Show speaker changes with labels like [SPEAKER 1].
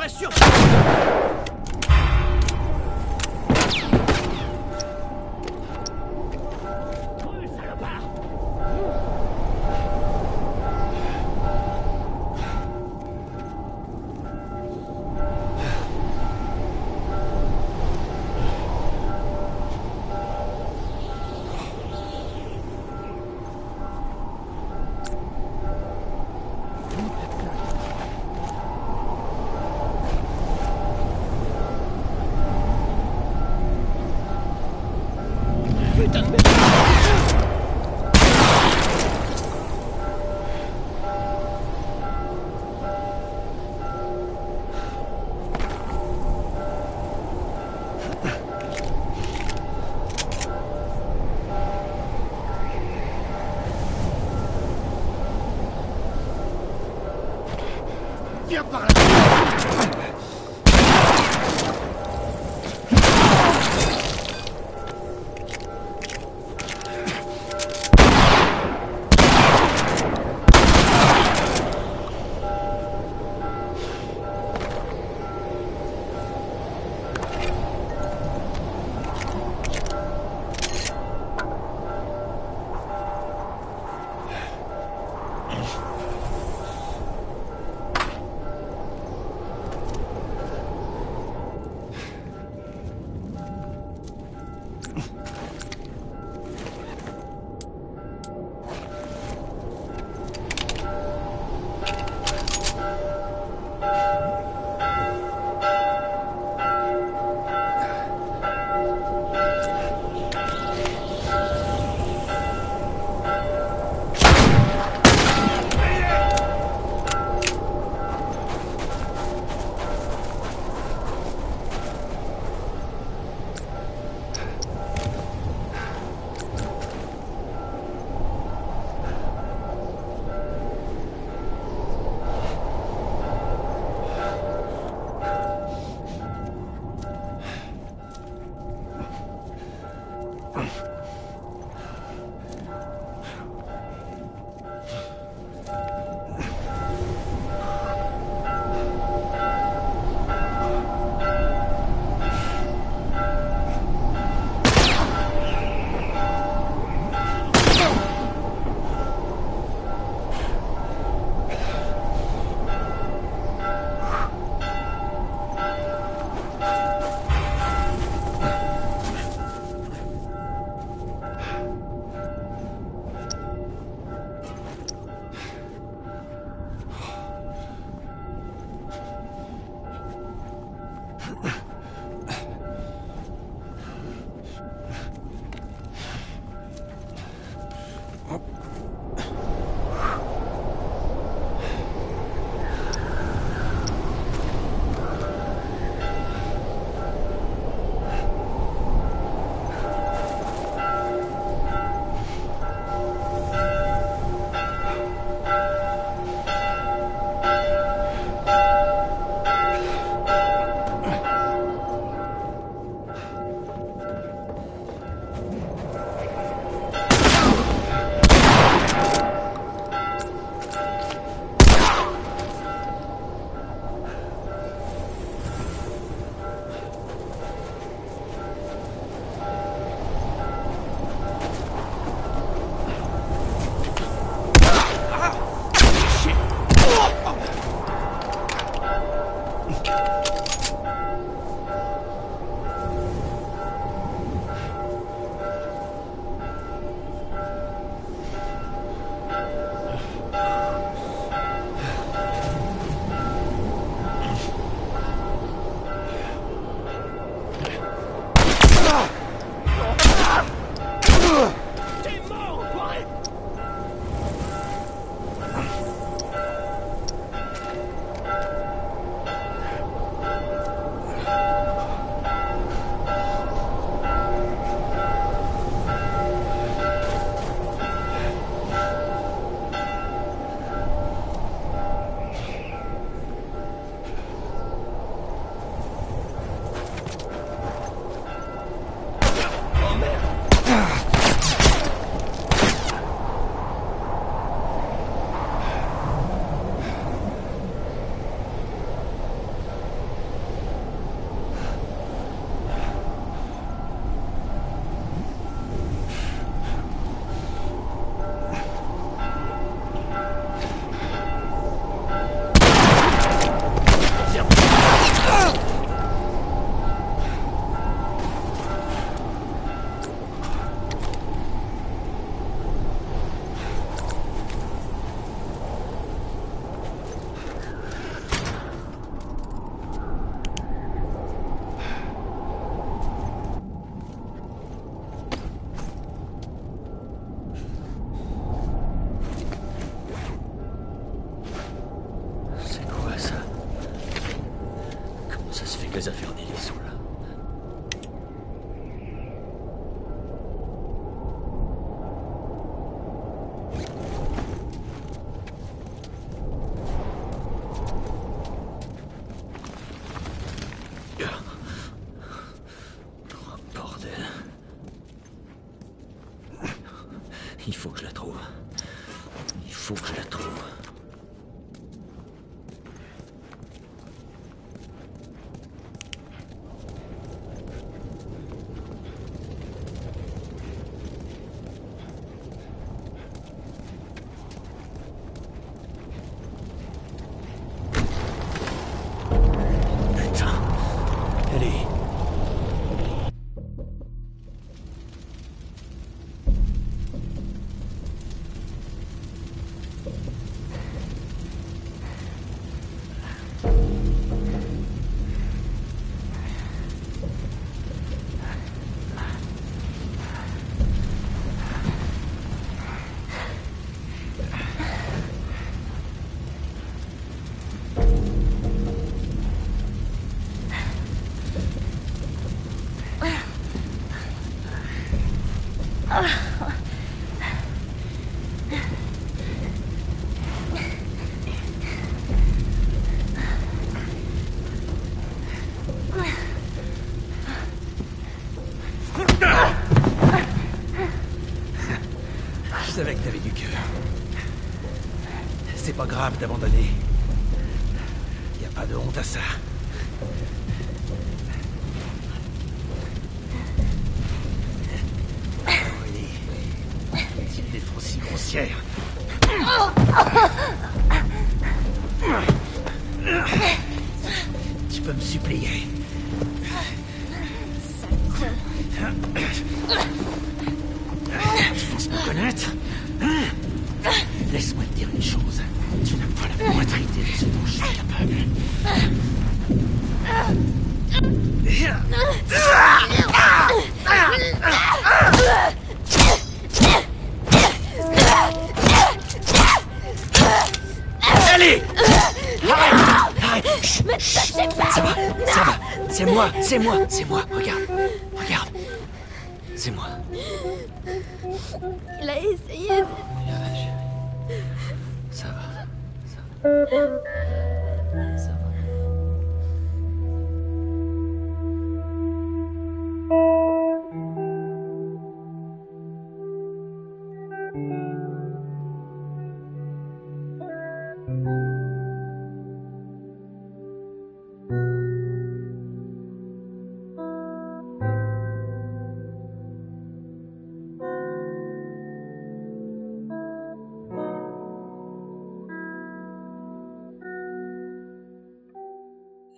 [SPEAKER 1] devrais sur... Les affaires d'Eli sont là.
[SPEAKER 2] Il faut que je la trouve. Il faut que je la trouve. Je savais que t'avais du cœur. C'est pas grave d'abandonner. Y a pas de honte à ça. Tu peux me supplier. Tu penses me connaître Laisse-moi te dire une chose. Tu n'as pas la moindre idée de ce dont je suis capable. Allez Arrête Arrête Chut, chut. Ça va, ça va. C'est moi, c'est moi, c'est moi. Regarde, regarde. C'est moi.
[SPEAKER 3] Il a essayé de...
[SPEAKER 2] Ça va. Ça va.